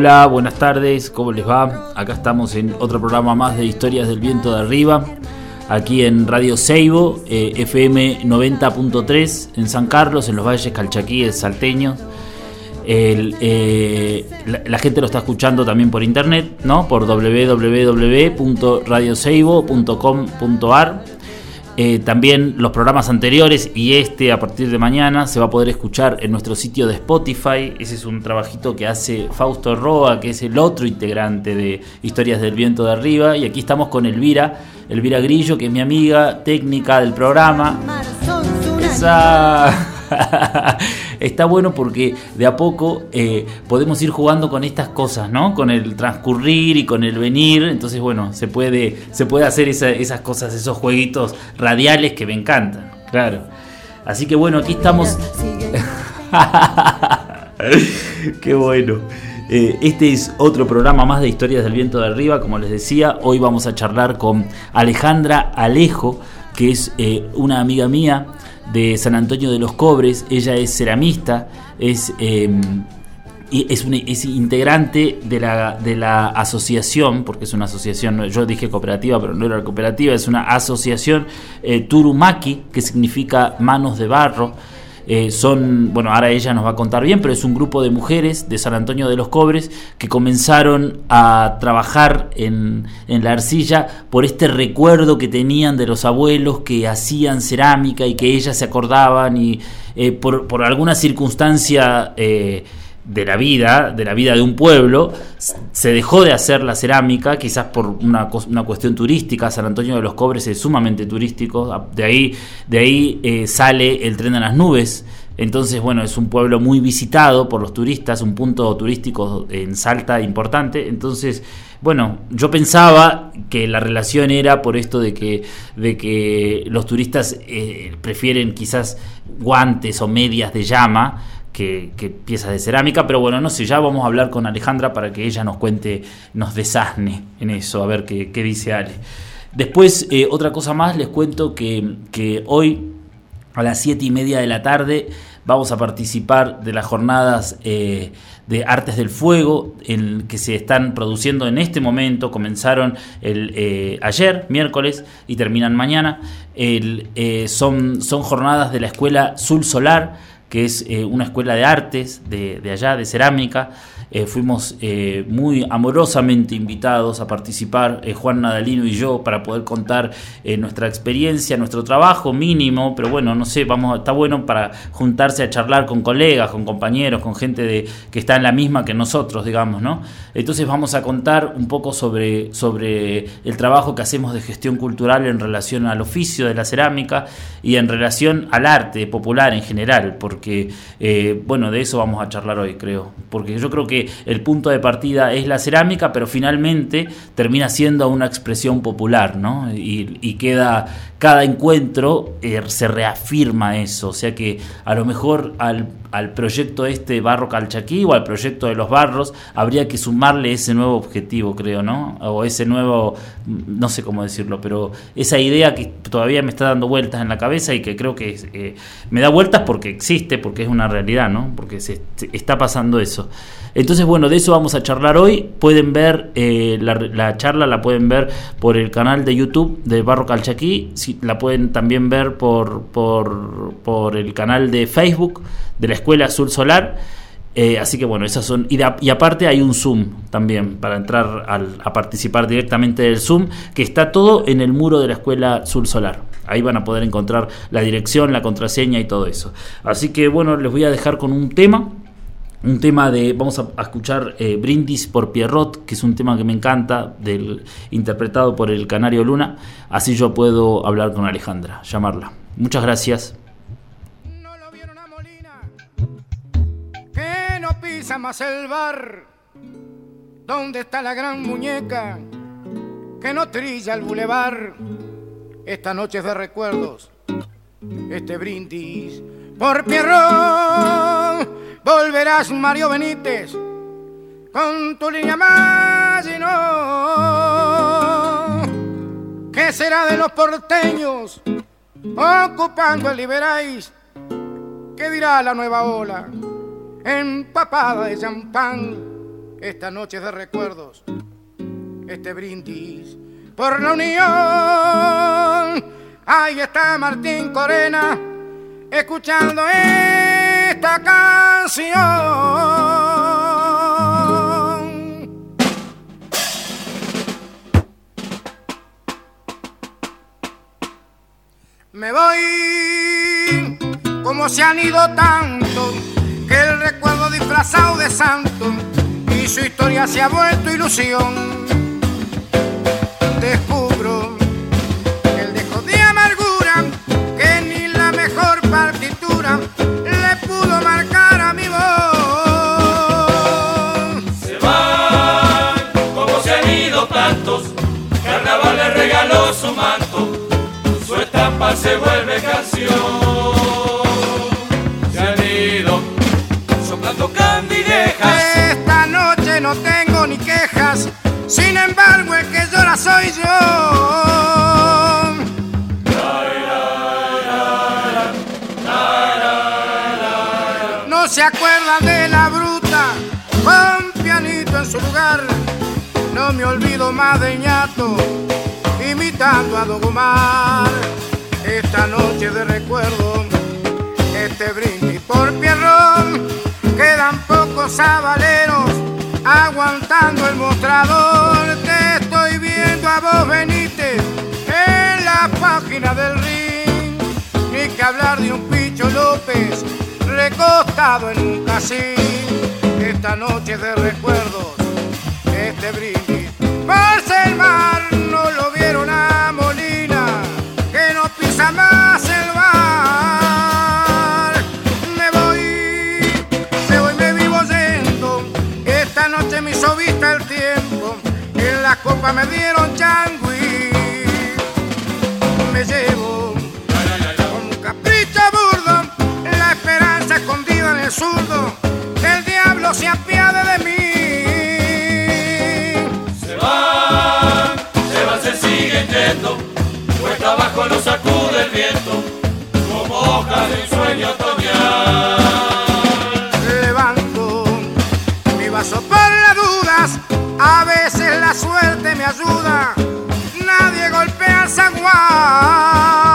Hola, buenas tardes, ¿cómo les va? Acá estamos en otro programa más de Historias del Viento de Arriba, aquí en Radio Seibo, FM 90.3 en San Carlos, en los valles calchaquíes salteños. Eh, la, gente lo está escuchando también por internet, ¿no? Por www.radioseibo.com.ar eh, también los programas anteriores y este a partir de mañana se va a poder escuchar en nuestro sitio de Spotify. Ese es un trabajito que hace Fausto Roa, que es el otro integrante de Historias del Viento de Arriba. Y aquí estamos con Elvira, Elvira Grillo, que es mi amiga técnica del programa. está bueno porque de a poco eh, podemos ir jugando con estas cosas, ¿no? Con el transcurrir y con el venir. Entonces, bueno, se puede, se puede hacer esas cosas, esos jueguitos radiales que me encantan, claro. Así que bueno, aquí estamos. Qué bueno. Eh, este es otro programa más de Historias del Viento de Arriba, como les decía. Hoy vamos a charlar con Alejandra Alejo, que es eh, una amiga mía de San Antonio de los Cobres. Ella es ceramista, es, em, es, es, integrante de la, de la asociación, porque es una asociación, yo dije cooperativa, pero no era cooperativa, es una asociación eh, Turumaki, que significa manos de barro. Eh, son, bueno, ahora ella nos va a contar bien, pero es un grupo de mujeres de San Antonio de los Cobres que comenzaron a trabajar en, en la arcilla por este recuerdo que tenían de los abuelos que hacían cerámica y que ellas se acordaban y eh, por, por, alguna circunstancia... Eh, de la vida, de la vida de un pueblo, se dejó de hacer la cerámica, quizás por una, una cuestión turística, San Antonio de los Cobres es sumamente turístico, de ahí, de ahí eh, sale el tren de las nubes, entonces bueno, es un pueblo muy visitado por los turistas, un punto turístico en Salta importante, entonces bueno, yo pensaba que la relación era por esto de que, de que los turistas eh, prefieren quizás guantes o medias de llama, que, piezas de cerámica, pero bueno, no sé, ya vamos a hablar con Alejandra para que ella nos cuente, nos desasne en eso, a ver qué, dice Ale. Después, eh, otra cosa más, les cuento que, hoy a las siete y media de la tarde vamos a participar de las jornadas eh, de Artes del Fuego en que se están produciendo en este momento, comenzaron el, eh, ayer, miércoles, y terminan mañana. son, son jornadas de la Escuela Sul Solar que es eh, una escuela de artes de, de allá, de cerámica, eh, fuimos eh, muy amorosamente invitados a participar, Juan Nadalino y yo, para poder contar nuestra experiencia, nuestro trabajo mínimo, pero bueno, no sé, vamos, está bueno para juntarse a charlar con colegas, con compañeros, con gente de, que está en la misma que nosotros, digamos, ¿no? Entonces vamos a contar un poco sobre, sobre el trabajo que hacemos de gestión cultural en relación al oficio de la cerámica y en relación al arte popular en general, porque, bueno, de eso vamos a charlar hoy, creo, porque yo creo que el punto de partida es la cerámica, pero finalmente termina siendo una expresión popular, ¿no? Y, queda, cada encuentro eh, se reafirma eso, o sea que a lo mejor al, al proyecto este Barro Calchaquí o al proyecto de los barros habría que sumarle ese nuevo objetivo, creo, ¿no? O ese nuevo, no sé cómo decirlo, pero esa idea que todavía me está dando vueltas en la cabeza y que creo que eh, me da vueltas porque existe, porque es una realidad, ¿no? Porque se está pasando eso. Entonces, bueno, de eso vamos a charlar hoy. Pueden ver eh, la, charla, la pueden ver por el canal de YouTube de Barro Calchaquí. la pueden también ver por, por, por, el canal de Facebook de la Escuela Azul Solar. Eh, así que bueno, esas son. Y, aparte hay un Zoom también para entrar a participar directamente del Zoom, que está todo en el muro de la Escuela Sur Solar. Ahí van a poder encontrar la dirección, la contraseña y todo eso. Así que bueno, les voy a dejar con un tema un tema de, vamos a, escuchar eh, Brindis por Pierrot, que es un tema que me encanta, del, interpretado por el Canario Luna, así yo puedo hablar con Alejandra, llamarla. Muchas gracias. No lo vieron a Molina, que no pisa más el bar, donde está la gran muñeca, que no trilla el bulevar, esta noche es de recuerdos, este brindis por Pierrot volverás Mario Benítez con tu línea más y no. ¿Qué será de los porteños ocupando el Liberáis? ¿Qué dirá la nueva ola empapada de champán esta noche de recuerdos? Este brindis por la unión. Ahí está Martín Corena escuchando esta canción. Me voy como se han ido tanto que el recuerdo disfrazado de santo y su historia se ha vuelto ilusión. Descubro se vuelve canción. Se soplando candidejas. Esta noche no tengo ni quejas, sin embargo el que llora soy yo. No se acuerdan de la bruta, con pianito en su lugar. No me olvido más de ñato, imitando a Dogomar esta noche de recuerdo, este brindis por Pierrón, quedan pocos sabaleros aguantando el mostrador. Te estoy viendo a vos, Benítez, en la página del ring. Ni que hablar de un Picho López recostado en un casino. Esta noche de recuerdos, este brindis por el mar, me dieron changui. Me llevo con un capricho burdo. La esperanza escondida en el zurdo. El diablo se apiade de mí. Se van, se van, se siguen yendo cuesta abajo lo sacude el viento, como hoja de un sueño otoñal. Suerte me ayuda, nadie golpea el San soy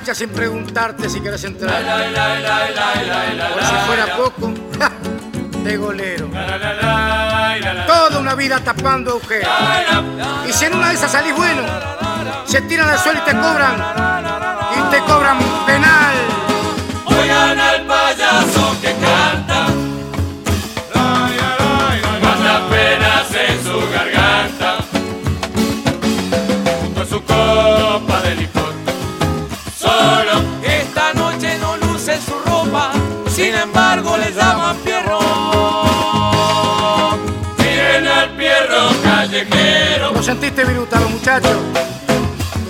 cancha sin preguntarte si quieres entrar. Por si fuera poco, de golero. Toda una vida tapando agujeros. Y si en una de esas salís bueno, se tiran al suelo y te cobran. Y te cobran penal. Embargo le llaman Pierro. miren al pierro callejero. ¿Lo sentiste, Viruta, los muchachos?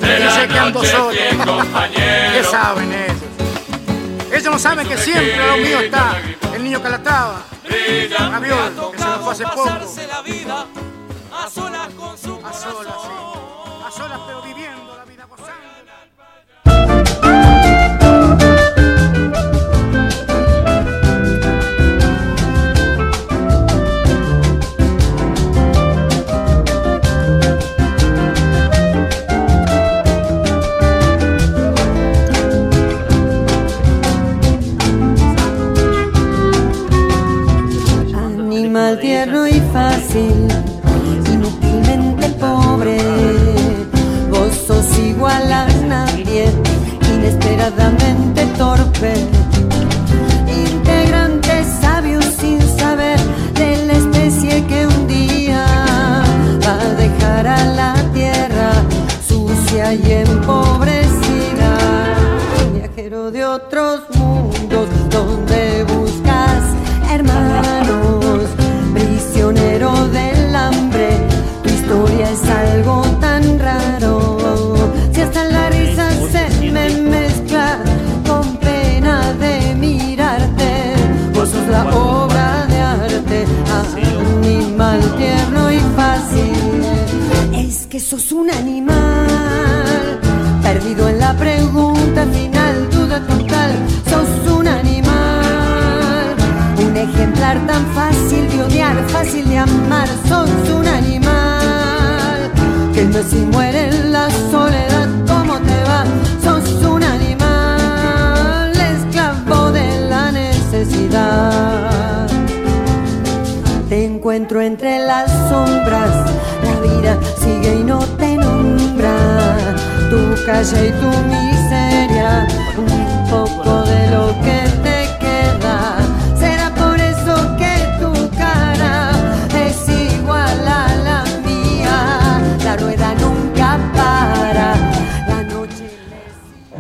De la Dice que ando solo. ¿Qué saben ellos? Ellos no saben que siempre lo mío está el niño Calatrava, Brilla Raviol, que se nos fue hace poco. la vida a solas con su A solas, sí.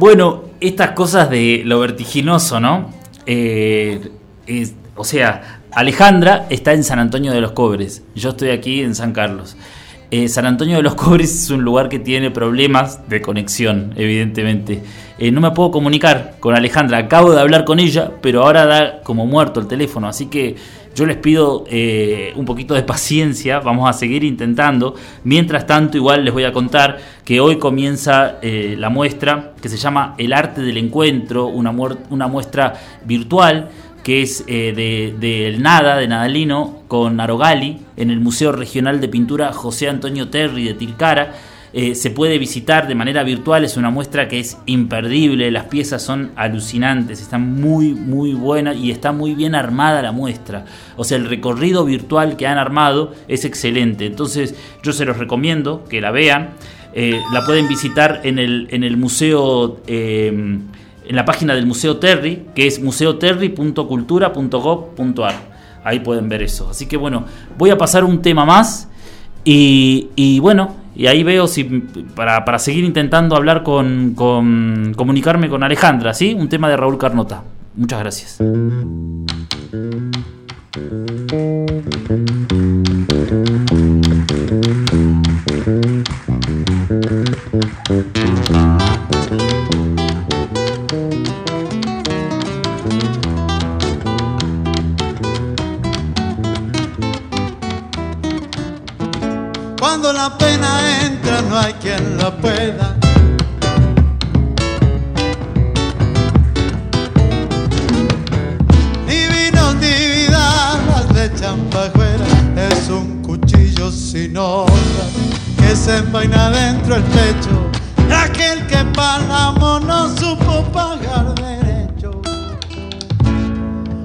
Bueno, estas cosas de lo vertiginoso, ¿no? Eh, es- o sea, Alejandra está en San Antonio de los Cobres, yo estoy aquí en San Carlos. Eh, San Antonio de los Cobres es un lugar que tiene problemas de conexión, evidentemente. Eh, no me puedo comunicar con Alejandra, acabo de hablar con ella, pero ahora da como muerto el teléfono, así que yo les pido eh, un poquito de paciencia, vamos a seguir intentando. Mientras tanto, igual les voy a contar que hoy comienza eh, la muestra que se llama El arte del encuentro, una, muestra virtual que es eh, de, del Nada, de Nadalino, con Arogali, en el Museo Regional de Pintura José Antonio Terry de Tilcara. Eh, se puede visitar de manera virtual, es una muestra que es imperdible, las piezas son alucinantes, están muy, muy buenas y está muy bien armada la muestra. O sea, el recorrido virtual que han armado es excelente, entonces yo se los recomiendo que la vean. Eh, la pueden visitar en el, en el museo, eh, en la página del Museo Terry, que es museoterry.cultura.gov.ar. Ahí pueden ver eso. Así que bueno, voy a pasar un tema más y bueno, y ahí veo si para, para seguir intentando hablar con, con- comunicarme con Alejandra, ¿sí? Un tema de Raúl Carnota. Muchas gracias. Cuando la pena entra no hay quien la pueda. Ni vinos ni vidalas le echan pajuera. Es un cuchillo sin honra que se envaina dentro el pecho. de Aquel que Palamo no supo pagar derecho.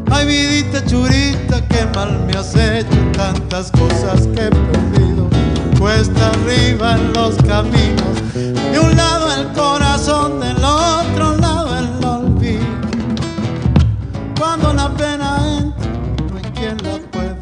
Ay, vidita churita, qué mal me has hecho tantas cosas que he perdido. Cuesta arriba en los caminos, de un lado el corazón, del otro lado el olvido. Cuando la pena entra, no hay quien la pueda.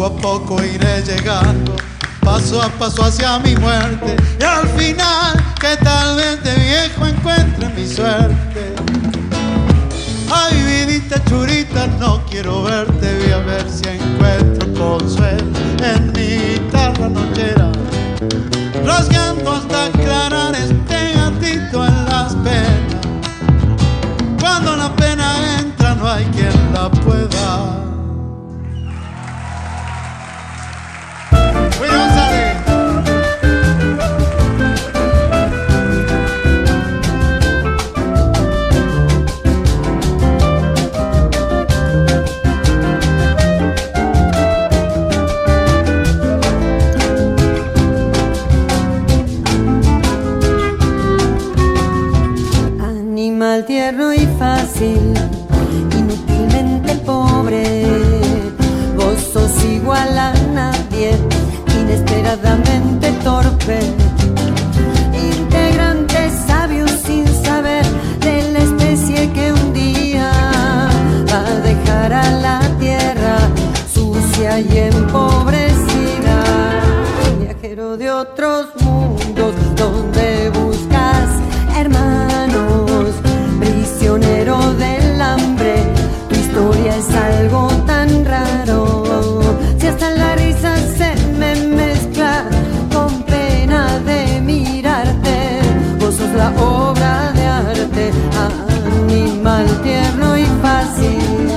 Poco a poco iré llegando, paso a paso hacia mi muerte. Y al final, que tal vez de viejo encuentre mi suerte. Ay, vidita churita, no quiero verte, voy a ver si encuentro consuelo en mi guitarra nochera. Rasgando hasta aclarar este gatito en las penas. Cuando la pena entra, no hay quien la We don't torpe. Integrante sabio sin saber de la especie que un día va a dejar a la tierra sucia y empobrecida. Viajero de otros mundos donde buscas hermanos, prisionero del animal tierno y fácil.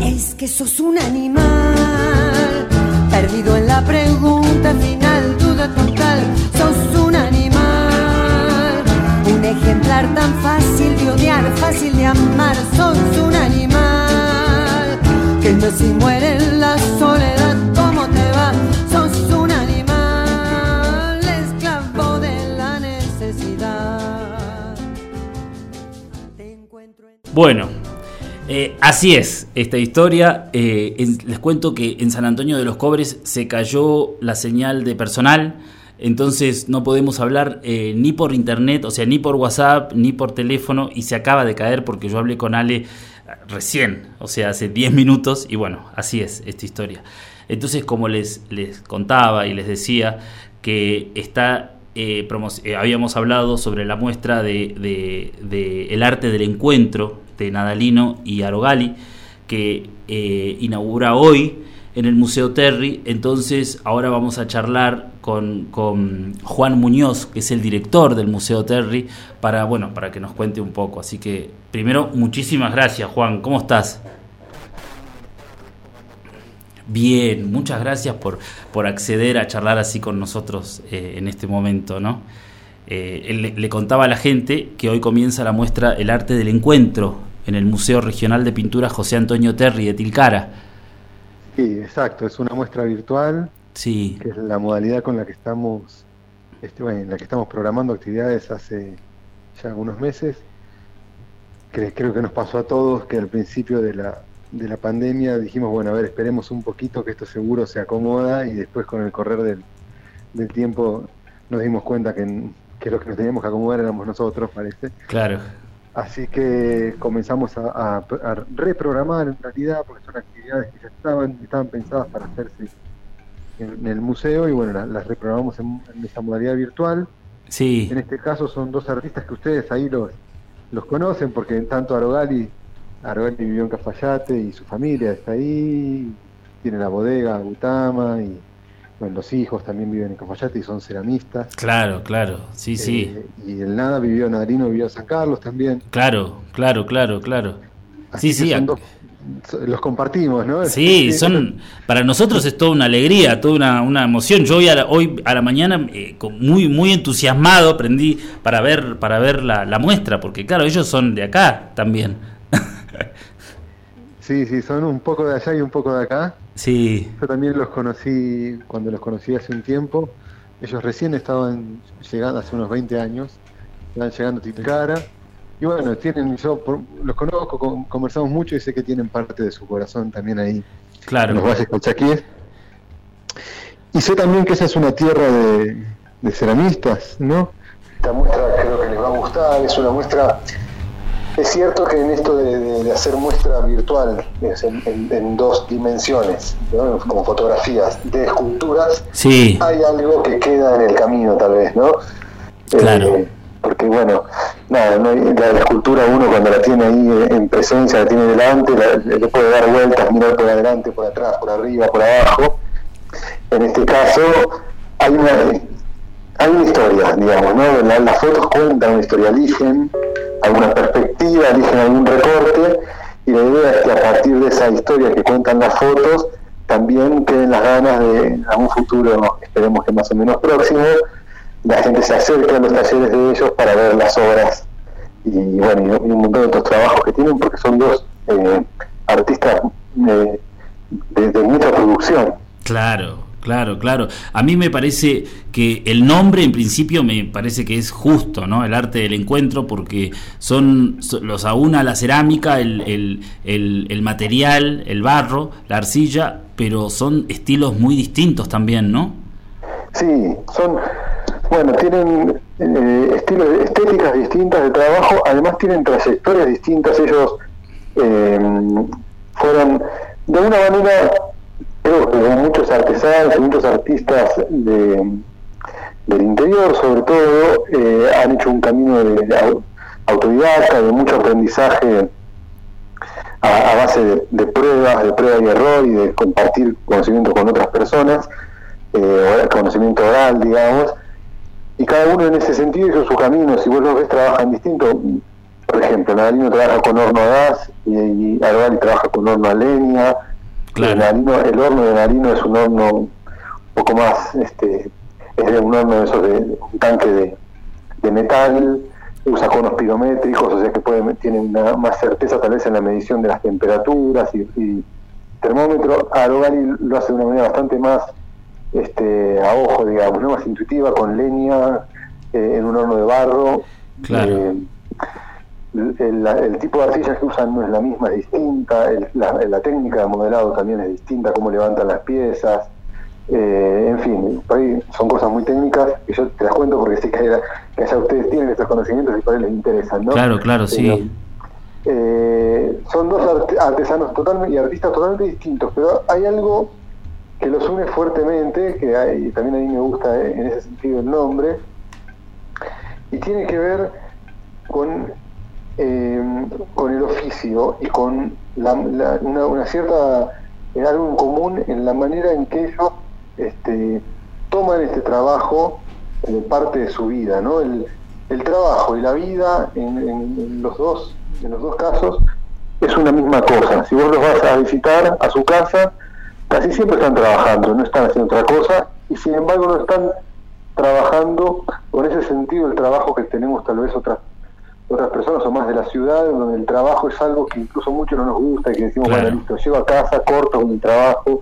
Es que sos un animal perdido en la pregunta final, duda total. Sos un animal, un ejemplar tan fácil de odiar, fácil de amar. Sos un animal que no si muere Bueno, eh, así es esta historia. Eh, les cuento que en San Antonio de los Cobres se cayó la señal de personal. Entonces no podemos hablar eh, ni por internet, o sea, ni por WhatsApp, ni por teléfono. Y se acaba de caer porque yo hablé con Ale recién, o sea, hace 10 minutos. Y bueno, así es esta historia. Entonces, como les, les contaba y les decía, que está eh, eh, habíamos hablado sobre la muestra de, de- de El arte del encuentro de Nadalino y Arogali, que eh, inaugura hoy en el Museo Terry. Entonces, ahora vamos a charlar con, con Juan Muñoz, que es el director del Museo Terry, para, bueno, para que nos cuente un poco. Así que, primero, muchísimas gracias, Juan. ¿Cómo estás? Bien, muchas gracias por, por acceder a charlar así con nosotros eh, en este momento, ¿no? Eh, él le, le contaba a la gente que hoy comienza la muestra El arte del encuentro en el Museo Regional de Pintura José Antonio Terry de Tilcara. Sí, exacto, es una muestra virtual, Sí, que es la modalidad con la que estamos, este, bueno, en la que estamos programando actividades hace ya unos meses. Cre- creo que nos pasó a todos que al principio de la, de la pandemia dijimos, bueno, a ver, esperemos un poquito que esto seguro se acomoda y después con el correr del, del tiempo nos dimos cuenta que, que los que nos teníamos que acomodar éramos nosotros, parece. claro. Así que comenzamos a, a- a reprogramar en realidad, porque son actividades que ya estaban, estaban pensadas para hacerse en, en el museo y bueno, la- las reprogramamos en, en esta modalidad virtual. Sí, En este caso son dos artistas que ustedes ahí los, los conocen, porque tanto Arogali, Arogali vivió en Cafayate y su familia está ahí, tiene la bodega Butama y bueno, los hijos también viven en Cafayate y son ceramistas. claro, claro. Sí, sí. Eh, y el Nada vivió en Nadalino, vivió en San Carlos también. Claro, claro, claro, claro. Así Sí, sí, dos, los compartimos, ¿no? Sí, son para nosotros es toda una alegría, toda una, una emoción. Yo hoy a la, hoy a la mañana eh, muy muy entusiasmado aprendí para ver para ver la, la, muestra, porque claro ellos son de acá también. Sí, sí, son un poco de allá y un poco de acá. Sí. Yo también los conocí cuando los conocí hace un tiempo. Ellos recién estaban llegando hace unos 20 años, estaban llegando a Tilcara y bueno, tienen, yo los conozco, conversamos mucho y sé que tienen parte de su corazón también ahí claro. en los valles calchaquíes. Y sé también que esa es una tierra de, ceramistas, ¿no? Esta muestra creo que les va a gustar, es una muestra... Es cierto que en esto de, hacer muestra virtual, en, dos dimensiones, como fotografías de esculturas, sí. hay algo que queda en el camino tal vez, ¿no? Claro. Eh, porque bueno, nada, la, escultura uno cuando la tiene ahí en presencia, la tiene delante, le puede dar vueltas, mirar por adelante, por atrás, por arriba, por abajo. En este caso hay una, hay una historia, digamos, ¿no? las fotos cuentan una historia, eligen alguna perspectiva, eligen algún recorte, y la idea es que a partir de esa historia que cuentan las fotos, también queden las ganas de, a un futuro, esperemos que más o menos próximo, la gente se acerca a los talleres de ellos para ver las obras y bueno, y un montón de otros trabajos que tienen porque son dos eh, artistas eh, de, mucha producción. Claro, claro, claro. A mí me parece que el nombre en principio me parece que es justo, ¿no? El arte del encuentro porque son, los aúna la cerámica, el, el, el, material, el barro, la arcilla, pero son estilos muy distintos también, ¿no? Sí, son bueno, tienen eh, estilos, estéticas distintas de trabajo, además tienen trayectorias distintas. Ellos eh, fueron, de una manera, creo que muchos artesanos muchos artistas de, del interior, sobre todo, eh, han hecho un camino de, autodidacta, de mucho aprendizaje a, base de, de, pruebas, de prueba y error y de compartir conocimiento con otras personas, eh, conocimiento oral, digamos y cada uno en ese sentido hizo su camino. Si vos lo ves, trabajan distinto. Por ejemplo, Nadalino trabaja con horno a gas y, y trabaja con horno a leña. El, horno de Narino es un horno un poco más, este, es un horno de esos de un tanque de, de metal, usa conos pirométricos, o sea que puede, tiene una, más certeza tal vez en la medición de las temperaturas y, y termómetro. Arogani lo hace de una manera bastante más este, a ojo, digamos, ¿no? más intuitiva, con leña, eh, en un horno de barro. Claro. Eh, el, tipo de arcilla que usan no es la misma, es distinta, la, técnica de modelado también es distinta, cómo levantan las piezas, eh, en fin, por ahí son cosas muy técnicas que yo te las cuento porque sé que, que allá ustedes tienen estos conocimientos y por ahí les interesan, ¿no? Claro, claro, sí. son dos artesanos totalmente y artistas totalmente distintos, pero hay algo que los une fuertemente, que hay, también a mí me gusta eh, en ese sentido el nombre, y tiene que ver con, eh, con el oficio y con una, cierta, algo en común en la manera en que ellos este, toman este trabajo como parte de su vida, ¿no? El, trabajo y la vida en, los dos, en los dos casos es una misma cosa. Si vos los vas a visitar a su casa, casi siempre están trabajando, no están haciendo otra cosa y sin embargo no están trabajando con ese sentido el trabajo que tenemos tal vez otras otras personas o más de la ciudad, donde el trabajo es algo que incluso mucho no nos gusta y que decimos, bueno, listo, llego a casa, corto con mi trabajo.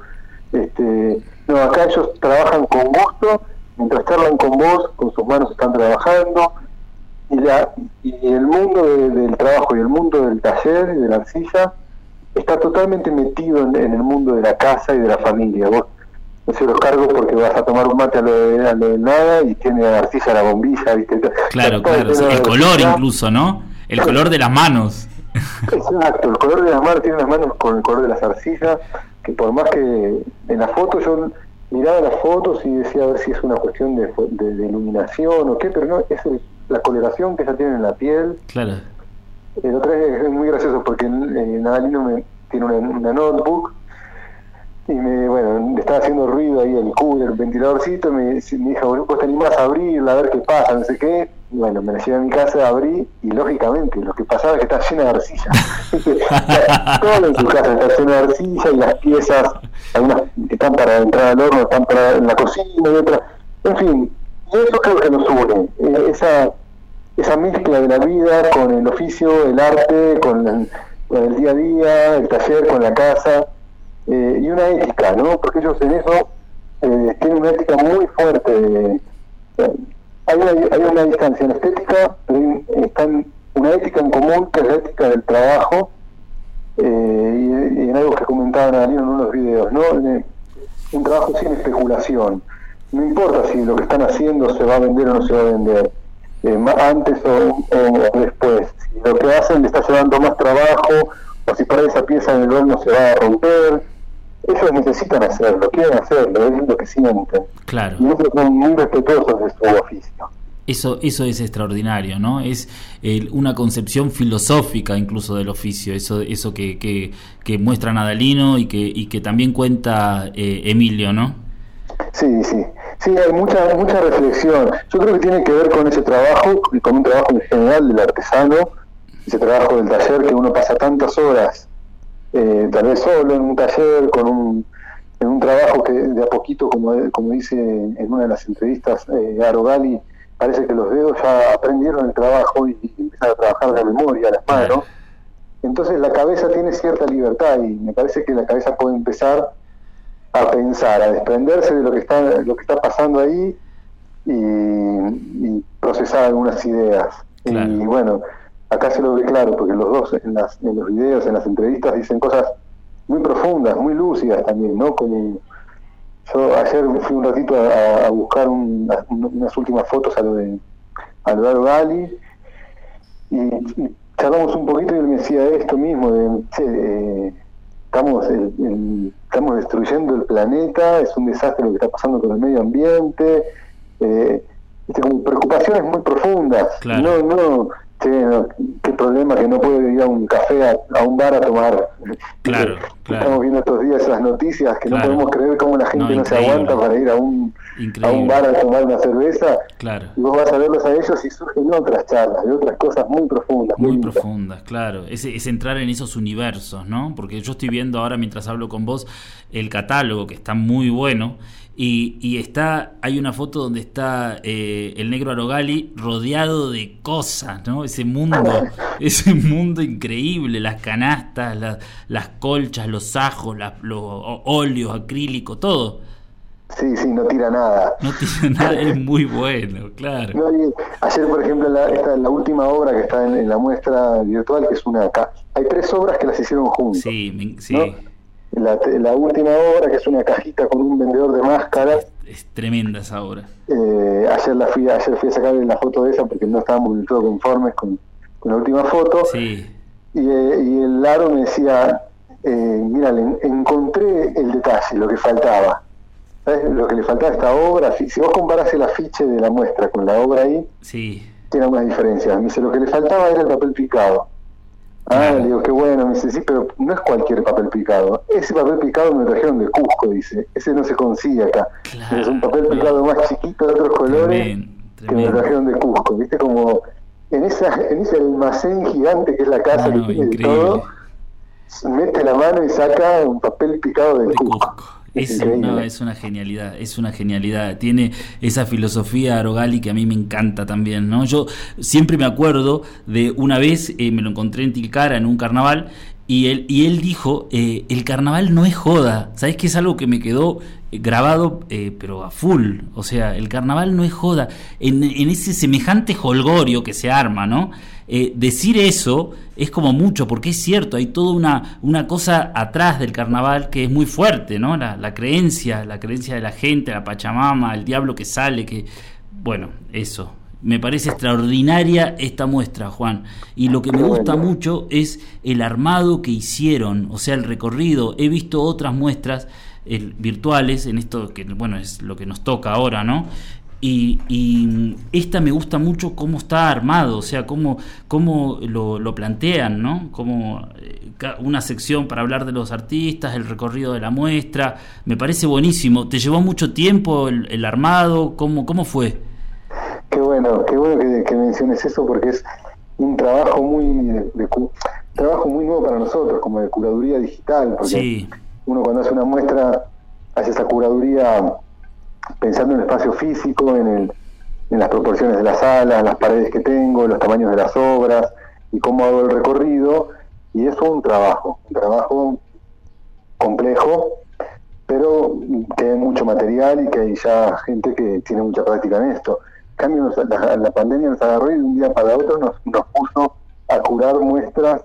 Este, no, acá ellos trabajan con gusto, mientras charlan con vos, con sus manos están trabajando. Y, la, y el mundo del trabajo y el mundo del taller y de la arcilla está totalmente metido en, el mundo de la casa y de la familia. Vos no se los cargo porque vas a tomar un mate a lo de, nada y tiene arcilla la bombilla, ¿viste? Claro, claro, el color incluso, ¿no? El color de las manos. Exacto, el color de las manos tiene las manos con el color de las arcillas, que por más que en la foto yo miraba las fotos y decía a ver si es una cuestión de, de, iluminación o qué, pero no, es la coloración que ella tiene en la piel. Claro el otro es muy gracioso porque eh, Nadalino me, tiene una, notebook y me, bueno, estaba haciendo ruido ahí el cooler, el ventiladorcito, me, me dijo, vos te animás a abrirla, a ver qué pasa, no sé qué. bueno, me la llevé a mi casa, abrí y lógicamente lo que pasaba es que está llena de arcilla. Todo en su casa está lleno de arcilla y las piezas, algunas que están para entrar al horno, están para en la cocina y otras. En fin, y eso creo que nos une, eh, esa, esa mezcla de la vida con el oficio, el arte, con el, con el día a día, el taller, con la casa, eh, y una ética, ¿no? Porque ellos en eso eh, tienen una ética muy fuerte. de- hay, una, distancia en estética, pero están una ética en común que es la ética del trabajo, eh, y, en algo que comentaban ahí en unos videos, ¿no? Eh, un trabajo sin especulación. No importa si lo que están haciendo se va a vender o no se va a vender, eh, antes o, o después. Si lo que hacen le está llevando más trabajo, o si para esa pieza en el horno se va a romper, ellos necesitan hacerlo, quieren hacerlo, es lo que sienten. Claro. Y ellos son muy respetuosos de su oficio. Eso, eso es extraordinario, ¿no? Es eh, una concepción filosófica incluso del oficio, eso, eso que, que, que muestra Nadalino y que, y que también cuenta eh, Emilio, ¿no? Sí, sí, sí, hay mucha, mucha reflexión. Yo creo que tiene que ver con ese trabajo y con un trabajo en general del artesano, ese trabajo del taller que uno pasa tantas horas, eh, tal vez solo en un taller, con un, en un trabajo que de a poquito, como, como dice en una de las entrevistas eh, Aro Gali, parece que los dedos ya aprendieron el trabajo y, y empiezan a trabajar la memoria, las manos. Entonces la cabeza tiene cierta libertad y me parece que la cabeza puede empezar a pensar, a desprenderse de lo que está, lo que está pasando ahí y, y procesar algunas ideas. Claro. Y bueno, acá se lo ve claro, porque los dos en, las, en los videos, en las entrevistas, dicen cosas muy profundas, muy lúcidas también, ¿no? Como yo ayer fui un ratito a, a buscar un- un- unas últimas fotos a lo de a lo de Aro Gali y, y charlamos un poquito y él me decía esto mismo, de, che, eh, estamos, el- el- estamos destruyendo el planeta, es un desastre lo que está pasando con el medio ambiente, eh, como preocupaciones muy profundas, Claro. no, no, che, no, qué problema que no puede ir a un café, a, a un bar a tomar. Claro, claro. Estamos viendo estos días esas noticias que Claro. no podemos creer cómo la gente No, no, se aguanta para ir a un, a un bar a tomar una cerveza Claro. y vos vas a verlos a ellos y surgen otras charlas y otras cosas muy profundas. Muy profundas, claro. Es, es entrar en esos universos, ¿no? Porque yo estoy viendo ahora, mientras hablo con vos, el catálogo, que está muy bueno. Y, y está, hay una foto donde está eh, el negro Arogali rodeado de cosas, ¿no? Ese mundo, ese mundo increíble, las canastas, las, las colchas, los ajos, las- los óleos, acrílico, todo. Sí, sí, no tira nada. No tiene nada, es muy bueno, claro. No, y ayer, por ejemplo, la, esta, la última obra que está en, en la muestra virtual, que es una... ca- Hay tres obras que las hicieron juntos. Sí, me- sí, ¿no? La, la última obra, que es una cajita con un vendedor de máscaras, es tremenda esa obra. eh, ayer la fui ayer fui a sacarle la foto de esa porque no estábamos del todo conformes con, con la última foto. Sí, Y, eh, y el Laro me decía, eh, mira, encontré el detalle, lo que faltaba. ¿Sabes? Lo que le faltaba a esta obra, si, si vos comparás el afiche de la muestra con la obra ahí, sí, tiene algunas diferencias. Me dice, lo que le faltaba era el papel picado. Ah, le digo, qué bueno. Me dice, sí, pero no es cualquier papel picado. Ese papel picado me lo trajeron de Cusco, dice. Ese no se consigue acá. Claro. Es un papel picado más chiquito de otros colores Tremendo, que me lo trajeron de Cusco. ¿Viste? Como en, esa, en ese almacén gigante que es la casa, No, que tiene de todo, mete la mano y saca un papel picado de, de Cusco. Cusco. Es, no, es una genialidad, es una genialidad. Tiene esa filosofía Arogali que a mí me encanta también, ¿no? Yo siempre me acuerdo de una vez, eh, me lo encontré en Tilcara en un carnaval, y él, y él dijo, eh, el carnaval no es joda. ¿Sabes qué es algo que me quedó eh, grabado, eh, pero a full? O sea, el carnaval no es joda. En, en ese semejante holgorio que se arma, ¿no? Eh, decir eso es como mucho, porque es cierto, hay toda una, una cosa atrás del carnaval que es muy fuerte, ¿no? La, la creencia, la creencia de la gente, la Pachamama, el diablo que sale, que. Bueno, eso. Me parece extraordinaria esta muestra, Juan. Y lo que me gusta mucho es el armado que hicieron, o sea, el recorrido. He visto otras muestras el- virtuales en esto que, bueno, es lo que nos toca ahora, ¿no? Y, y esta me gusta mucho cómo está armado, o sea, cómo, cómo lo, lo plantean, ¿no? Como eh, una sección para hablar de los artistas, el recorrido de la muestra, me parece buenísimo. ¿Te llevó mucho tiempo el, el armado? ¿Cómo, ¿Cómo fue? Qué bueno, qué bueno que, que menciones eso porque es un trabajo muy de- trabajo muy nuevo para nosotros, como de curaduría digital, porque Sí, uno cuando hace una muestra hace esa curaduría pensando en el espacio físico, en, el, en las proporciones de la sala, las paredes que tengo, los tamaños de las obras y cómo hago el recorrido. Y eso es un trabajo, un trabajo complejo, pero que hay mucho material y que hay ya gente que tiene mucha práctica en esto. En cambio, la, la pandemia nos agarró y de un día para otro nos, nos puso a curar muestras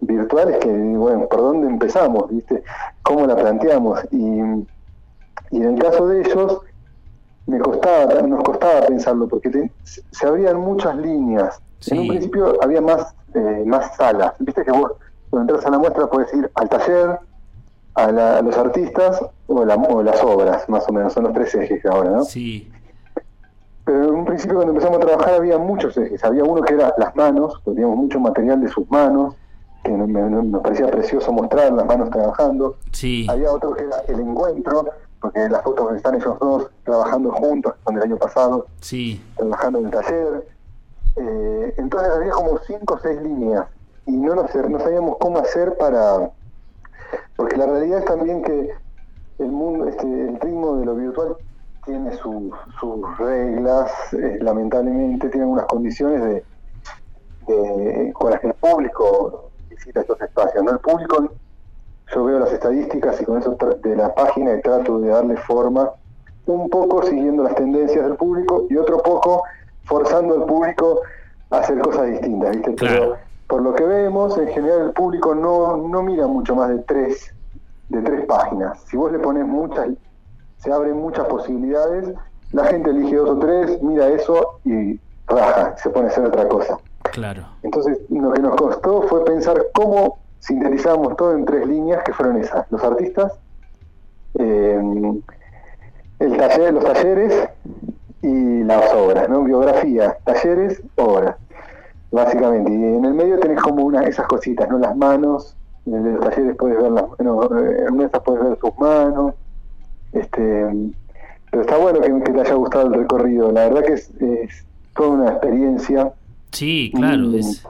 virtuales que, bueno, ¿por dónde empezamos? ¿Viste? ¿Cómo la planteamos? Y, y en el caso de ellos, me costaba, nos costaba pensarlo, porque te- se abrían muchas líneas. En un principio había más, eh, más salas. Viste que vos, cuando entras a la muestra, puedes ir al taller, a, la- a los artistas o, la- o las obras, más o menos. Son los tres ejes ahora, ¿no? sí, Pero en un principio cuando empezamos a trabajar había muchos ejes. Había uno que era las manos, teníamos mucho material de sus manos, que me, me- me parecía precioso mostrar las manos trabajando. sí, Había otro que era el encuentro, porque las fotos están ellos dos trabajando juntos, son del año pasado, sí, trabajando en el taller. Eh, entonces había como cinco o seis líneas y no, nos, no sabíamos cómo hacer para... Porque la realidad es también que el mundo, este, el ritmo de lo virtual tiene su- sus reglas, eh, lamentablemente tiene unas condiciones de, de- con las que el público visita estos espacios. ¿no? El público, yo veo las estadísticas y con eso de la página y trato de darle forma, un poco siguiendo las tendencias del público y otro poco forzando al público a hacer cosas distintas, ¿viste? Claro. Pero por lo que vemos, en general el público no, no mira mucho más de tres, de tres páginas. Si vos le pones muchas, se abren muchas posibilidades, la gente elige dos o tres, mira eso y raja, se pone a hacer otra cosa. Claro, Entonces, lo que nos costó fue pensar cómo sintetizamos todo en tres líneas que fueron esas: los artistas, eh, el taller, los talleres y las obras, ¿no? Biografía, talleres, obras, básicamente. Y en el medio tenés como una esas cositas, ¿no? Las manos, en los talleres puedes ver las, no, eh, en esas puedes ver sus manos, este, pero está bueno que, que te haya gustado el recorrido. La verdad que es, es toda una experiencia sí, claro, Mm. es...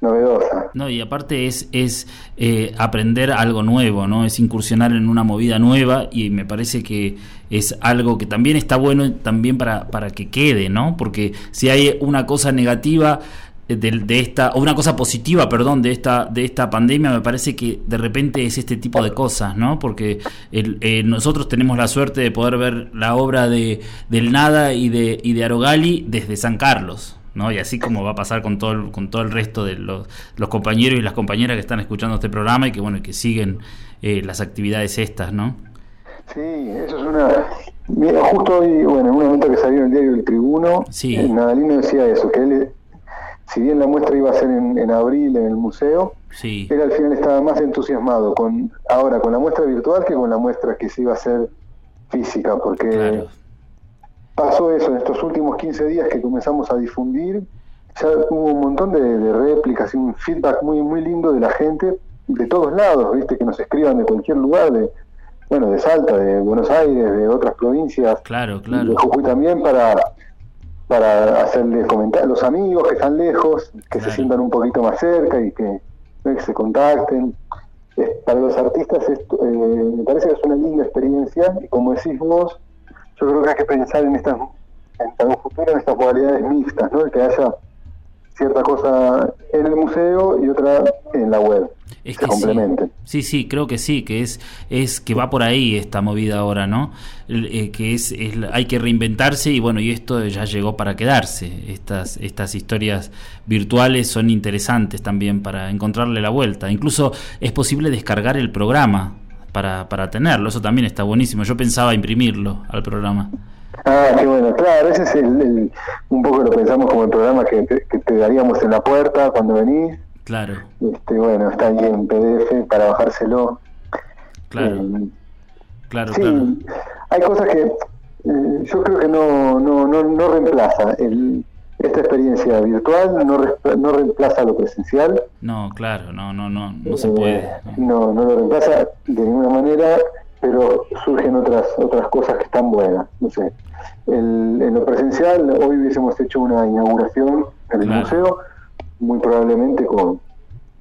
novedosa. No, y aparte es, es eh, aprender algo nuevo, ¿no? Es incursionar en una movida nueva y me parece que es algo que también está bueno también para, para que quede, ¿no? Porque si hay una cosa negativa de, de esta, o una cosa positiva, perdón, de esta, de esta pandemia, me parece que de repente es este tipo de cosas, ¿no? Porque el- eh, nosotros tenemos la suerte de poder ver la obra de, del Nada y de, y de Arogali desde San Carlos. ¿No? Y así como va a pasar con todo el, con todo el resto de los, los compañeros y las compañeras que están escuchando este programa y que bueno, que siguen eh, las actividades estas, ¿no? Sí, eso es una... Mira, justo hoy, bueno, en un momento que salió en el diario El Tribuno, Sí. eh, Nadalino decía eso, que él, si bien la muestra iba a ser en, en abril en el museo, Sí, él al final estaba más entusiasmado con ahora con la muestra virtual que con la muestra que se iba a hacer física, porque claro. Pasó eso en estos últimos 15 días que comenzamos a difundir, ya hubo un montón de, de réplicas y un feedback muy muy lindo de la gente de todos lados, viste, que nos escriban de cualquier lugar, de bueno, de Salta, de Buenos Aires, de otras provincias, Claro, de claro. Jujuy también para para hacerle comentar a los amigos que están lejos, que Claro. se sientan un poquito más cerca y que, que se contacten. Eh, para los artistas esto, eh, me parece que es una linda experiencia y como decís vos, yo creo que hay que pensar en estas en un futuro en estas modalidades mixtas, ¿no? que haya cierta cosa en el museo y otra en la web. Es que sí. complementen. Sí, sí, creo que sí, que es, es que va por ahí esta movida ahora, ¿no? Eh, que es, es hay que reinventarse y bueno, y esto ya llegó para quedarse. Estas, estas historias virtuales son interesantes también para encontrarle la vuelta. Incluso es posible descargar el programa para, para tenerlo, eso también está buenísimo. Yo pensaba imprimirlo al programa. Ah, qué bueno, claro, ese es el, el- un poco lo pensamos como el programa que te, que te daríamos en la puerta cuando venís. Claro, Este, bueno, está ahí en PDF para bajárselo. claro, Eh, claro, sí, claro. hay cosas que eh, yo creo que no, no, no, no reemplaza. El, esta experiencia virtual no, re- no reemplaza lo presencial. No, claro, no, no, no, no se Eh, puede. No, no lo reemplaza de ninguna manera. pero surgen otras otras cosas que están buenas. No sé, El- en lo presencial, hoy hubiésemos hecho una inauguración en el Claro. museo, muy probablemente con,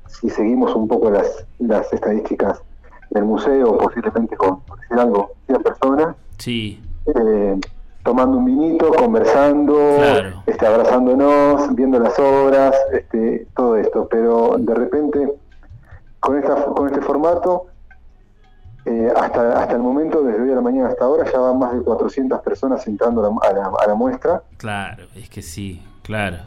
si seguimos un poco las, las estadísticas del museo, posiblemente con, por decir algo, 100 personas, Sí, eh, tomando un vinito, conversando, Claro. este, abrazándonos, viendo las obras, este, todo esto. Pero de repente, con, esta, con este formato, eh, hasta, hasta el momento, desde hoy a la mañana hasta ahora, ya van más de 400 personas entrando a la, a la- a la muestra. claro, es que sí, claro.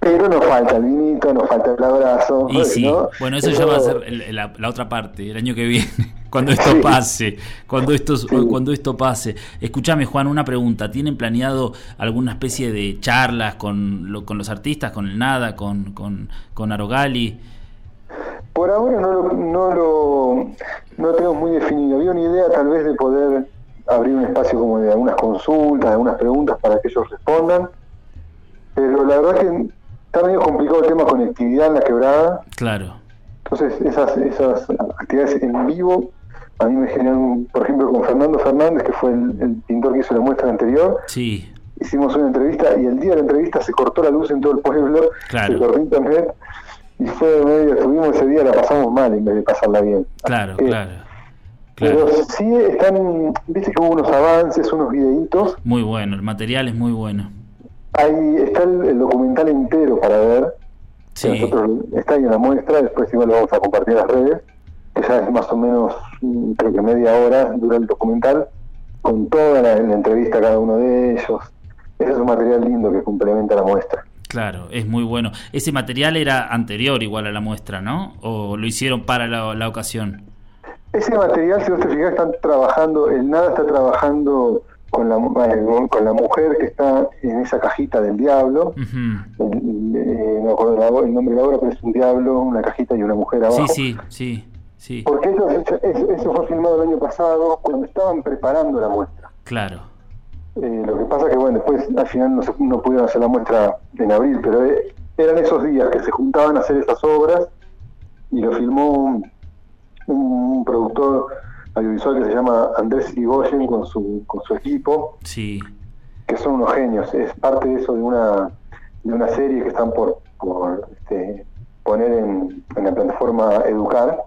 Pero nos falta el vinito, nos falta el abrazo. Y sí, ¿no? bueno, eso ya va a ser el- la, la otra parte, el año que viene, cuando esto Sí. pase, cuando esto, Sí. cuando esto pase. Escúchame, Juan, una pregunta. ¿Tienen planeado alguna especie de charlas con, lo- con los artistas, con el Nada, con, con, con Arogali? Por ahora no lo, no lo no tenemos muy definido. Había una idea tal vez de poder abrir un espacio como de algunas consultas, de algunas preguntas para que ellos respondan. Pero la verdad que está medio complicado el tema conectividad en la quebrada. Claro, Entonces esas, esas actividades en vivo a mí me generan, por ejemplo, con Fernando Fernández, que fue el, el pintor que hizo la muestra anterior, sí, hicimos una entrevista y el día de la entrevista se cortó la luz en todo el pueblo, Claro. se cortó internet y fue medio, estuvimos ese día, la pasamos mal en vez de pasarla bien. claro, que- claro. Pero Claro. sí están, viste que hubo unos avances, unos videitos, Muy bueno, el material es muy bueno. Ahí está el, el documental entero para ver, Sí, nosotros está ahí en la muestra, después igual lo vamos a compartir en las redes, que ya es más o menos, mm, creo que media hora dura el documental, con toda la, la entrevista a cada uno de ellos. Ese es un material lindo que complementa la muestra. claro, es muy bueno. Ese material era anterior igual a la muestra, ¿no? ¿O lo hicieron para la, la ocasión? Ese material, si vos te fijas, están trabajando, el nada está trabajando con la, eh, con la mujer que está en esa cajita del diablo. Ujú. El- eh, no acuerdo la- el nombre de la obra, pero es un diablo, una cajita y una mujer abajo. Sí, sí, sí, sí, Porque eso, eso, eso fue filmado el año pasado cuando estaban preparando la muestra. claro. Eh, lo que pasa que, bueno, después al final no, se, no pudieron hacer la muestra en abril, pero eh, eran esos días que se juntaban a hacer esas obras y lo filmó un, un productor audiovisual que se llama Andrés Igoyen con su, con su equipo, Sí, que son unos genios. Es parte de eso de una, de una serie que están por, por este, poner en, en la plataforma Educar,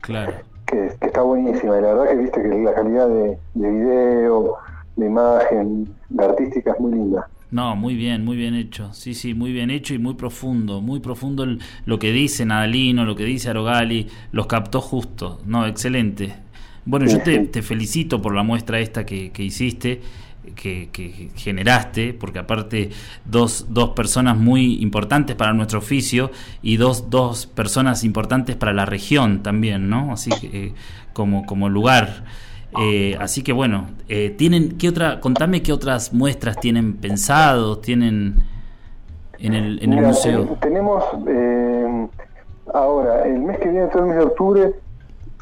claro. que, que está buenísima. Y la verdad que viste que la calidad de, de video, de imagen, de artística es muy linda. No, muy bien, muy bien hecho. Sí, sí, muy bien hecho y muy profundo. Muy profundo lo que dice Nadalino, lo que dice Arogali. Los captó justo. No, excelente. Bueno, yo te, te felicito por la muestra esta que, que hiciste, que, que generaste, porque aparte dos, dos personas muy importantes para nuestro oficio y dos, dos personas importantes para la región también, ¿no? Así que eh, como, como lugar. Eh, así que bueno, eh, tienen qué otra, contame qué otras muestras tienen pensados, tienen en el, en el Mira, museo. ten- tenemos eh, ahora, el mes que viene, todo el mes de octubre,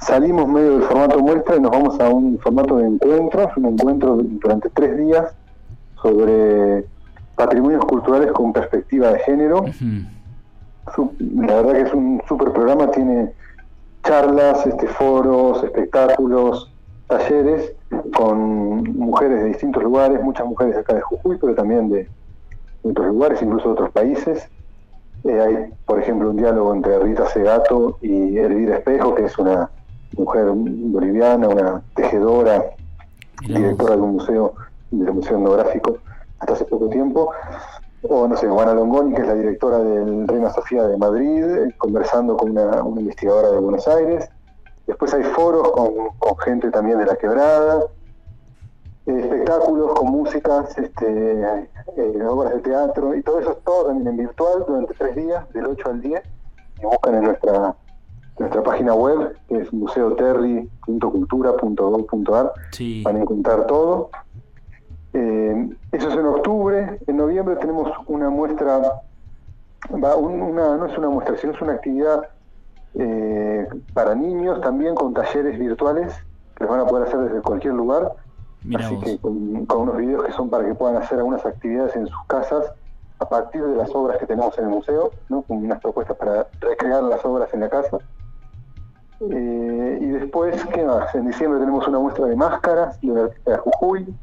salimos medio del formato muestra y nos vamos a un formato de encuentros, un encuentro durante tres días sobre patrimonios culturales con perspectiva de género. La verdad que es un super programa, tiene charlas, este, foros, espectáculos, talleres con mujeres de distintos lugares, muchas mujeres acá de Jujuy, pero también de, de otros lugares, incluso de otros países. Eh, hay, por ejemplo, un diálogo entre Rita Segato y Elvira Espejo, que es una mujer boliviana, una tejedora, directora de un museo, del Museo Etnográfico, hasta hace poco tiempo. O, no sé, Juana Longoni, que es la directora del Reina Sofía de Madrid, eh, conversando con una, una investigadora de Buenos Aires. Después hay foros con, con gente también de la quebrada, eh, espectáculos con músicas, este, eh, obras de teatro, y todo eso es todo también en virtual durante tres días, del 8 al 10. Y buscan en nuestra nuestra página web, que es museoterri.cultura.gov.ar, Sí, van a encontrar todo. Eh, eso es en octubre. En noviembre tenemos una muestra, va, un- una, no es una muestra, sino es una actividad eh, para niños también con talleres virtuales que los van a poder hacer desde cualquier lugar. Así vos. que con, con unos videos que son para que puedan hacer algunas actividades en sus casas a partir de las obras que tenemos en el museo, ¿no? con unas propuestas para recrear las obras en la casa. Eh, y después, ¿qué más? En diciembre tenemos una muestra de máscaras de un artista de Jujuy.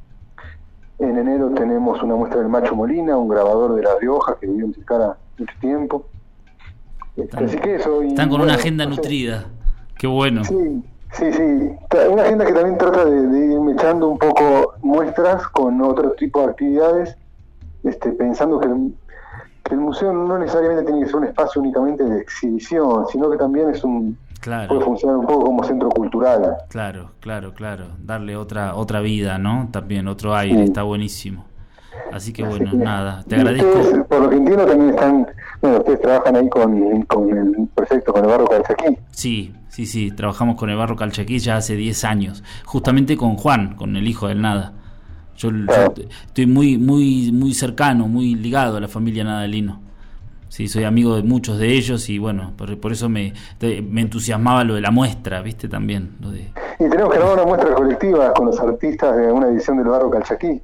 En enero tenemos una muestra del Macho Molina, un grabador de La Rioja que vivió en Tilcara mucho tiempo. Están- así que eso. y, Están con una agenda no sé. nutrida. Qué bueno. Sí, sí, sí. Una agenda que también trata de, de ir echando un poco muestras con otro tipo de actividades, este, pensando que el, que el museo no necesariamente tiene que ser un espacio únicamente de exhibición, sino que también es un puede Claro, funcionar un poco como centro cultural. claro, claro, claro. Darle otra otra vida, ¿no? También otro aire, Sí. está buenísimo. Así que Así bueno, que- nada, te agradezco. ustedes, por lo que entiendo, también están, bueno, ustedes trabajan ahí con, con el proyecto, con el barro Calchaquí. Sí, sí, sí, trabajamos con el Barro Calchaquí ya hace 10 años, justamente con Juan, con el hijo del Nada. Yo, estoy muy, muy, muy cercano, muy ligado a la familia Nadalino. Sí, soy amigo de muchos de ellos y bueno, por, por eso me, te- me entusiasmaba lo de la muestra, ¿viste? También, lo de... Y tenemos que armar una muestra colectiva con los artistas de una edición del barro Calchaquí.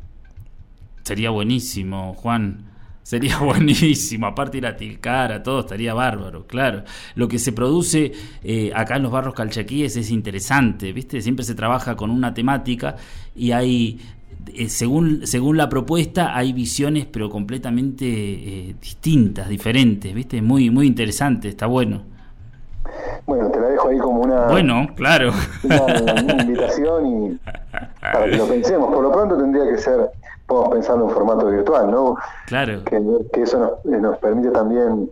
Sería buenísimo, Juan. Sería buenísimo. Aparte ir a Tilcara, todo estaría bárbaro, claro. Lo que se produce eh, acá en los barros calchaquíes es interesante, ¿viste? Siempre se trabaja con una temática y hay, eh, según, según la propuesta, hay visiones pero completamente eh, distintas, diferentes, ¿viste? Muy, muy interesante, está bueno. Bueno, te la dejo ahí como una, Bueno, claro. una, una invitación y para que lo pensemos. Por lo pronto tendría que ser, podemos pensarlo en formato virtual, ¿no? Claro, Que, que eso nos, eh, nos permite también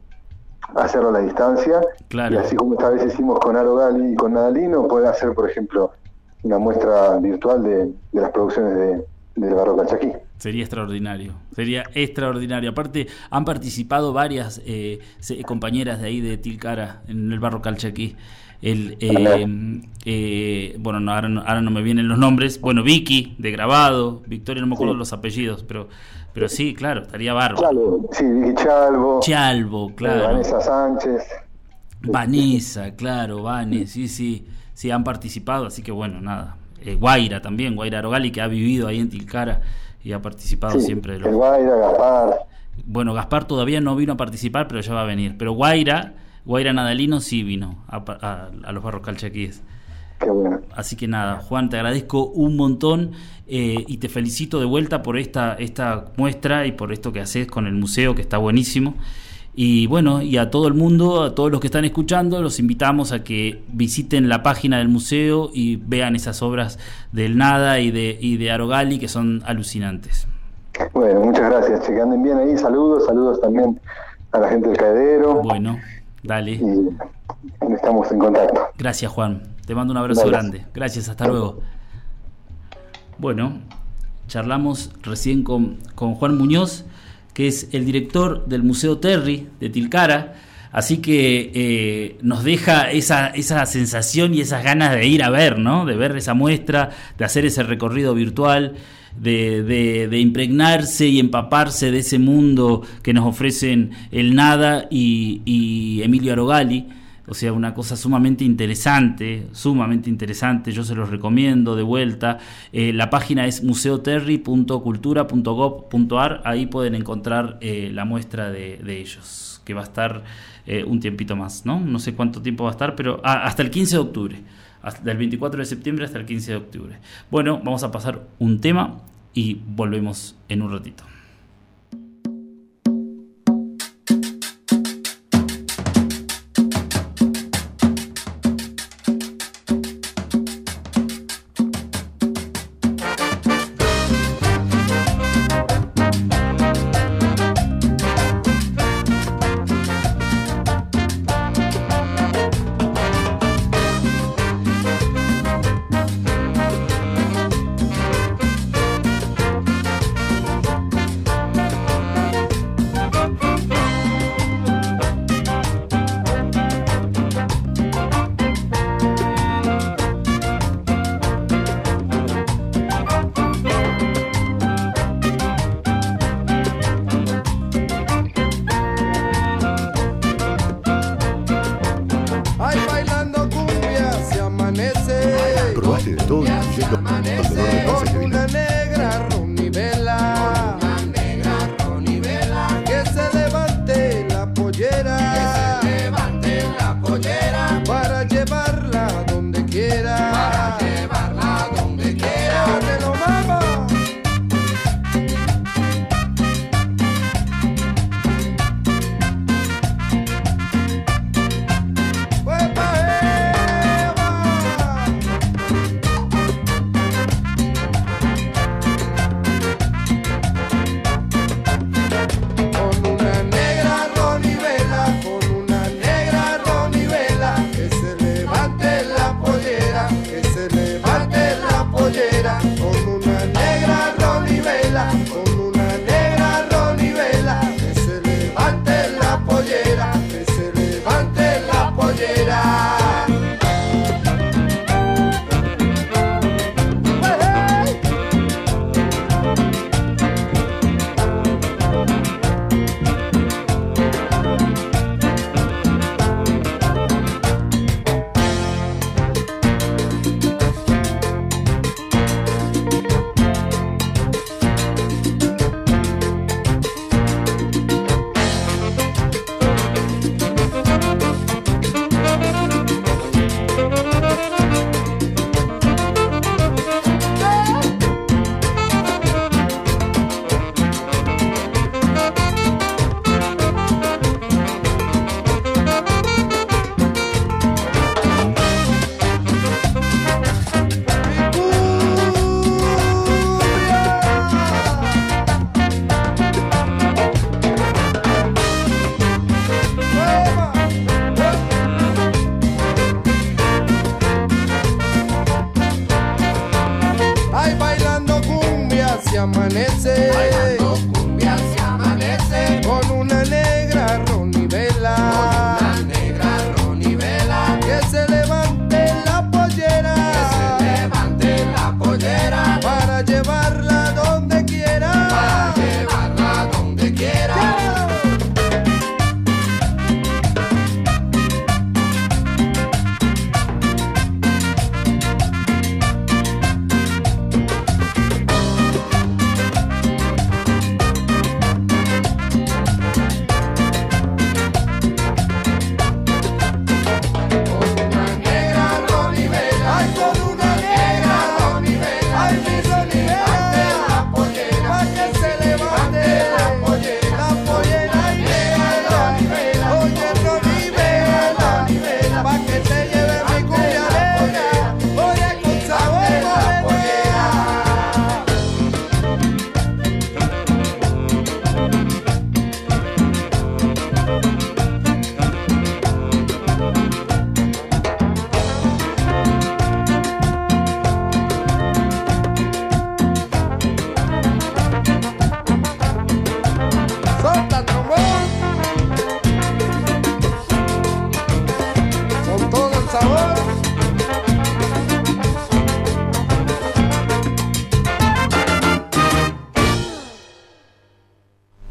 hacerlo a la distancia. Claro. Y así como esta vez hicimos con Aro Gali y con Nadalino, puede hacer, por ejemplo, una muestra virtual de, de las producciones de, del Barro Calchaquí. Sería extraordinario, sería extraordinario. Aparte, han participado varias eh, compañeras de ahí de Tilcara en el barro Calchaquí. El, eh, eh, bueno, no, ahora, no, ahora no me vienen los nombres. Bueno, Vicky, de grabado. Victoria, no me acuerdo Sí. los apellidos, pero, pero sí, claro, estaría bárbaro. Chalvo, sí, Chalvo, Chalvo, eh, claro. Vanessa Sánchez. Vanessa, claro, Vane, sí, sí, sí, han participado, así que bueno, nada. Eh, Guaira también, Guaira Arogali, que ha vivido ahí en Tilcara y ha participado Sí, siempre de los el Guaira, Gaspar. Bueno, Gaspar todavía no vino a participar, pero ya va a venir. Pero Guaira, Guaira Nadalino sí vino a, a- a los barros calchaquíes. Qué bueno. Así que nada, Juan, te agradezco un montón eh, y te felicito de vuelta por esta, esta muestra y por esto que haces con el museo, que está buenísimo. Y bueno, y a todo el mundo, a todos los que están escuchando, los invitamos a que visiten la página del museo y vean esas obras del Nada y de, y de Arogali que son alucinantes. Bueno, muchas gracias, che, que anden bien ahí. Saludos, saludos también a la gente del caedero. Bueno, dale. Y estamos en contacto. Gracias, Juan. Te mando un abrazo Dale. grande. Gracias, hasta luego. Bueno, charlamos recién con, con Juan Muñoz, que es el director del Museo Terry de Tilcara. Así que eh, nos deja esa, esa sensación y esas ganas de ir a ver, ¿no? De ver esa muestra, de hacer ese recorrido virtual, de, de- de impregnarse y empaparse de ese mundo que nos ofrecen el Nada y, y Emilio Arogali. O sea, una cosa sumamente interesante, sumamente interesante, yo se los recomiendo de vuelta. Eh, la página es museoterry.cultura.gov.ar, ahí pueden encontrar eh, la muestra de, de ellos, que va a estar eh, un tiempito más, ¿no? No sé cuánto tiempo va a estar, pero ah, hasta el 15 de octubre, del 24 de septiembre hasta el 15 de octubre. Bueno, vamos a pasar un tema y volvemos en un ratito.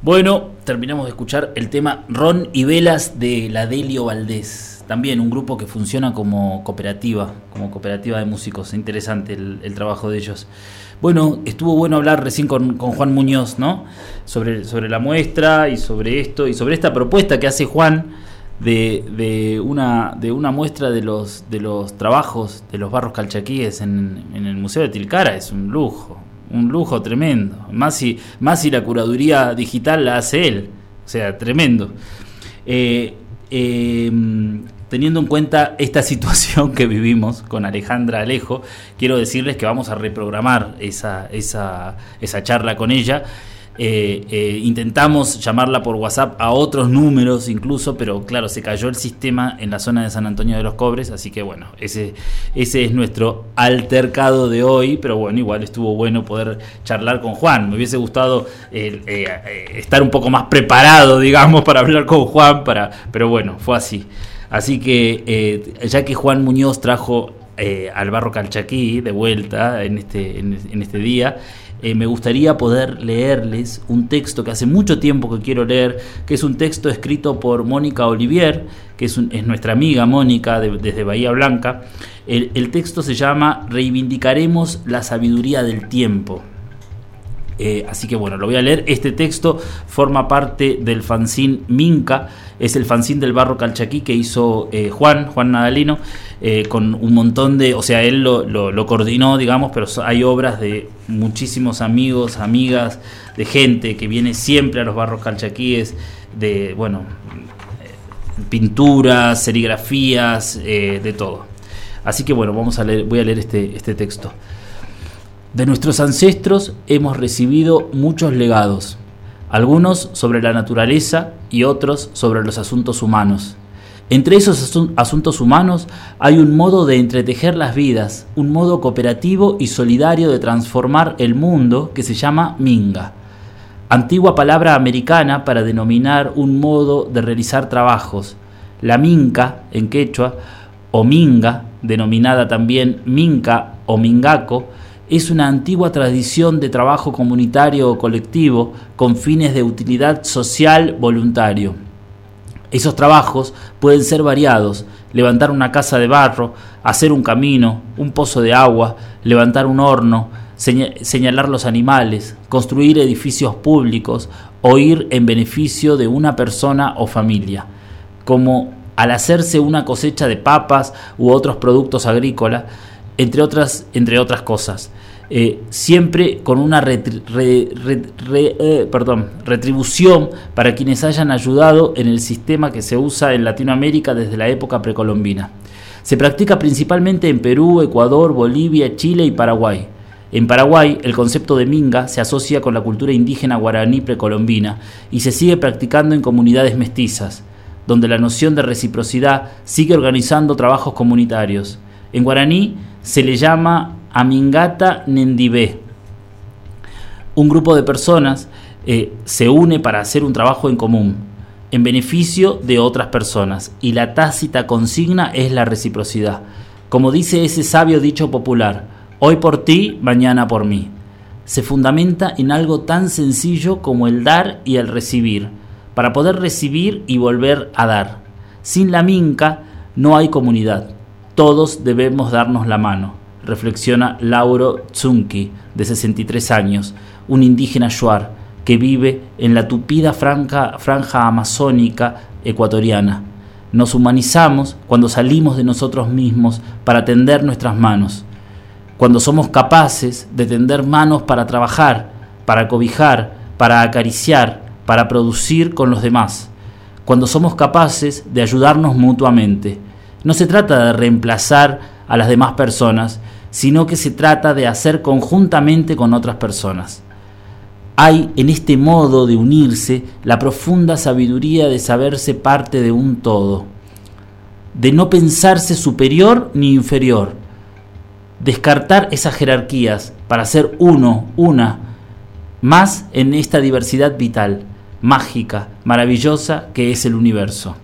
Bueno, terminamos de escuchar el tema Ron y Velas de la Delio Valdés. También un grupo que funciona como cooperativa, como cooperativa de músicos. Interesante el, trabajo de ellos. Bueno, estuvo bueno hablar recién con, con Juan Muñoz, ¿no? Sobre, sobre la muestra y sobre esto y sobre esta propuesta que hace Juan de, de una, de una muestra de los, de los trabajos de los barros calchaquíes en, en el Museo de Tilcara. Es un lujo, un lujo tremendo. Más si, más si la curaduría digital la hace él. O sea, tremendo. Eh, eh, teniendo en cuenta esta situación que vivimos con Alejandra Alejo, quiero decirles que vamos a reprogramar esa, esa, esa charla con ella. Eh, eh, intentamos llamarla por WhatsApp a otros números incluso, pero claro, se cayó el sistema en la zona de San Antonio de los Cobres, así que bueno, ese, ese es nuestro altercado de hoy, pero bueno, igual estuvo bueno poder charlar con Juan. Me hubiese gustado eh, eh, eh, estar un poco más preparado, digamos, para hablar con Juan, para, pero bueno, fue así. Así que ya que Juan Muñoz trajo al barro calchaquí de vuelta en este, en este día, eh, me gustaría poder leerles un texto que hace mucho tiempo que quiero leer, que es un texto escrito por Mónica Olivier, que es, un- es nuestra amiga Mónica de- desde Bahía Blanca. El texto se llama Reivindicaremos la sabiduría del tiempo. Eh, así que bueno, lo voy a leer. Este texto forma parte del fanzine Minca, es el fanzine del barro calchaquí que hizo eh, Juan, Juan Nadalino, eh, con un montón de, o sea, él lo, lo- lo coordinó, digamos, pero hay obras de muchísimos amigos, amigas, de gente que viene siempre a los barros calchaquíes, de, bueno, pinturas, serigrafías, eh, de todo. Así que bueno, vamos a leer, voy a leer este, este texto. De nuestros ancestros hemos recibido muchos legados, algunos sobre la naturaleza y otros sobre los asuntos humanos. Entre esos asun- asuntos humanos hay un modo de entretejer las vidas, un modo cooperativo y solidario de transformar el mundo que se llama minga, antigua palabra americana para denominar un modo de realizar trabajos. La minca, en quechua, o minga, denominada también minca o mingaco, es una antigua tradición de trabajo comunitario o colectivo con fines de utilidad social voluntario. Esos trabajos pueden ser variados, levantar una casa de barro, hacer un camino, un pozo de agua, levantar un horno, seña- señalar los animales, construir edificios públicos o ir en beneficio de una persona o familia, como al hacerse una cosecha de papas u otros productos agrícolas, entre otras, entre otras cosas. Eh, siempre con una eh, retribución para quienes hayan ayudado en el sistema que se usa en Latinoamérica desde la época precolombina. Se practica principalmente en Perú, Ecuador, Bolivia, Chile y Paraguay. En Paraguay, el concepto de minga se asocia con la cultura indígena guaraní precolombina y se sigue practicando en comunidades mestizas, donde la noción de reciprocidad sigue organizando trabajos comunitarios. En guaraní se le llama Amingata Nendibé. Un grupo de personas eh, se une para hacer un trabajo en común, en beneficio de otras personas, y la tácita consigna es la reciprocidad. Como dice ese sabio dicho popular, hoy por ti, mañana por mí. Se fundamenta en algo tan sencillo como el dar y el recibir, para poder recibir y volver a dar. Sin la minca no hay comunidad. Todos debemos darnos la mano, reflexiona Lauro Zunki, de 63 años, un indígena shuar que vive en la tupida franja amazónica ecuatoriana. Nos humanizamos cuando salimos de nosotros mismos para tender nuestras manos, cuando somos capaces de tender manos para trabajar, para cobijar, para acariciar, para producir con los demás, cuando somos capaces de ayudarnos mutuamente. No se trata de reemplazar a las demás personas, sino que se trata de hacer conjuntamente con otras personas. Hay en este modo de unirse la profunda sabiduría de saberse parte de un todo, de no pensarse superior ni inferior, descartar esas jerarquías para ser uno, una, más en esta diversidad vital, mágica, maravillosa que es el universo.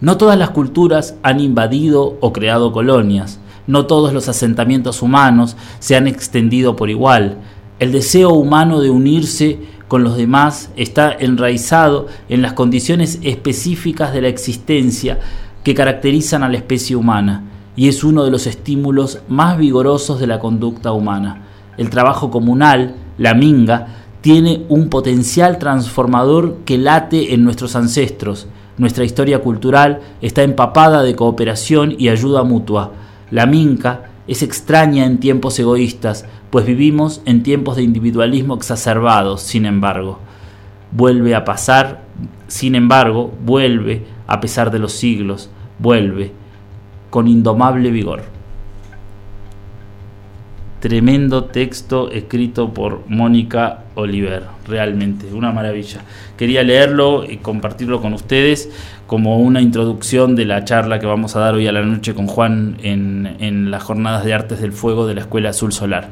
No todas las culturas han invadido o creado colonias, no todos los asentamientos humanos se han extendido por igual. El deseo humano de unirse con los demás está enraizado en las condiciones específicas de la existencia que caracterizan a la especie humana y es uno de los estímulos más vigorosos de la conducta humana. El trabajo comunal, la minga, tiene un potencial transformador que late en nuestros ancestros. Nuestra historia cultural está empapada de cooperación y ayuda mutua. La minca es extraña en tiempos egoístas, pues vivimos en tiempos de individualismo exacerbado, sin embargo. Vuelve a pasar, sin embargo, vuelve, a pesar de los siglos, vuelve, con indomable vigor. Tremendo texto escrito por Mónica Oliver, realmente, una maravilla. Quería leerlo y compartirlo con ustedes como una introducción de la charla que vamos a dar hoy a la noche con Juan en, en las jornadas de artes del fuego de la Escuela Azul Solar.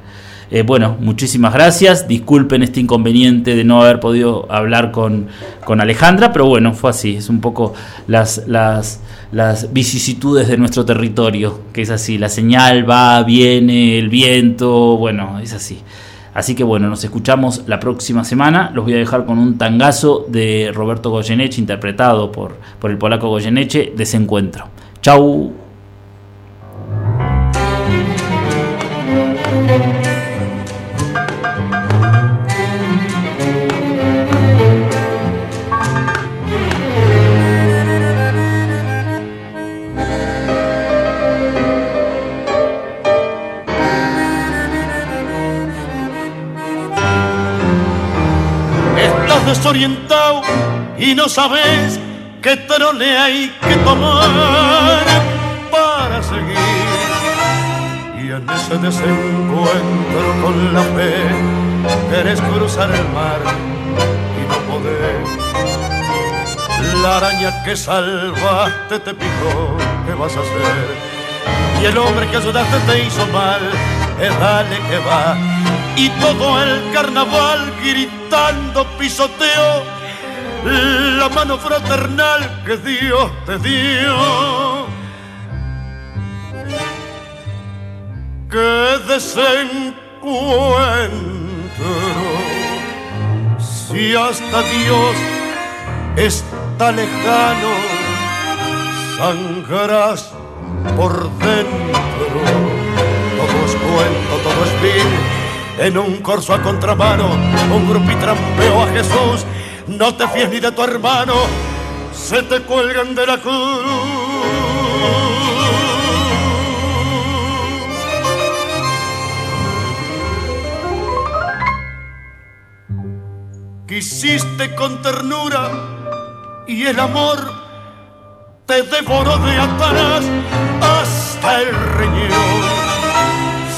Eh, bueno, muchísimas gracias. Disculpen este inconveniente de no haber podido hablar con, con Alejandra, pero bueno, fue así. Es un poco las, las, las vicisitudes de nuestro territorio, que es así. La señal va, viene, el viento, bueno, es así. Así que bueno, nos escuchamos la próxima semana. Los voy a dejar con un tangazo de Roberto Goyeneche, interpretado por, por el polaco Goyeneche, Desencuentro. Chau. Desorientado y no sabes qué trole hay que tomar para seguir. Y en ese desencuentro con la fe, querés cruzar el mar y no podés. La araña que salvaste te picó, ¿qué vas a hacer? Y el hombre que ayudaste te hizo mal, es dale que va. Y todo el carnaval gritando pisoteo la mano fraternal que Dios te dio. Que desencuentro, si hasta Dios está lejano, sangrarás por dentro. Todo es cuento, todo es vil. En un corso a contramano, un grupo y trampeó a Jesús. No te fíes ni de tu hermano, se te cuelgan de la cruz. Quisiste con ternura y el amor te devoró de atrás hasta el riñón.